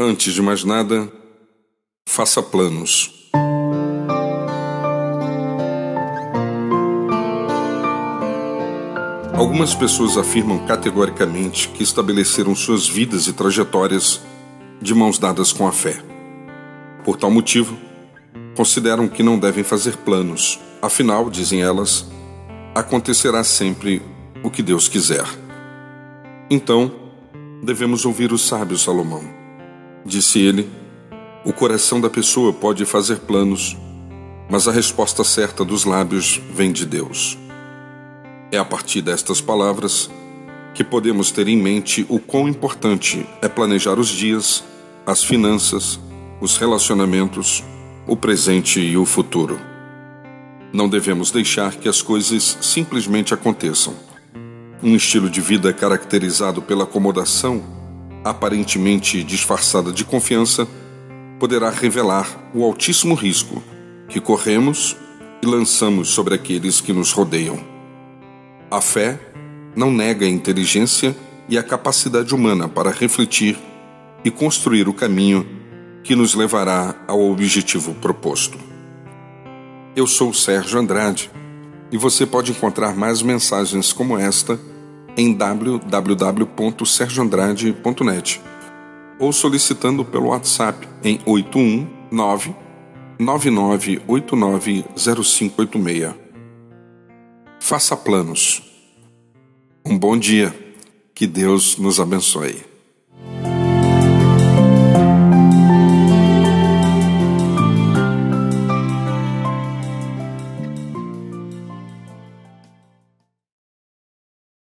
Antes de mais nada, faça planos. Algumas pessoas afirmam categoricamente que estabeleceram suas vidas e trajetórias de mãos dadas com a fé. Por tal motivo, consideram que não devem fazer planos, afinal, dizem elas, acontecerá sempre o que Deus quiser. Então, devemos ouvir o sábio Salomão Disse ele: O coração da pessoa pode fazer planos, mas a resposta certa dos lábios vem de Deus. É a partir destas palavras que podemos ter em mente o quão importante é planejar os dias, as finanças, os relacionamentos, o presente e o futuro. Não devemos deixar que as coisas simplesmente aconteçam. Um estilo de vida caracterizado pela acomodação aparentemente disfarçada de confiança, poderá revelar o altíssimo risco que corremos e lançamos sobre aqueles que nos rodeiam. A fé não nega a inteligência e a capacidade humana para refletir e construir o caminho que nos levará ao objetivo proposto. Eu sou Sérgio Andrade e você pode encontrar mais mensagens como esta em www.sergioandrade.net ou solicitando pelo WhatsApp em 819 99890586. Faça planos. Um bom dia. Que Deus nos abençoe.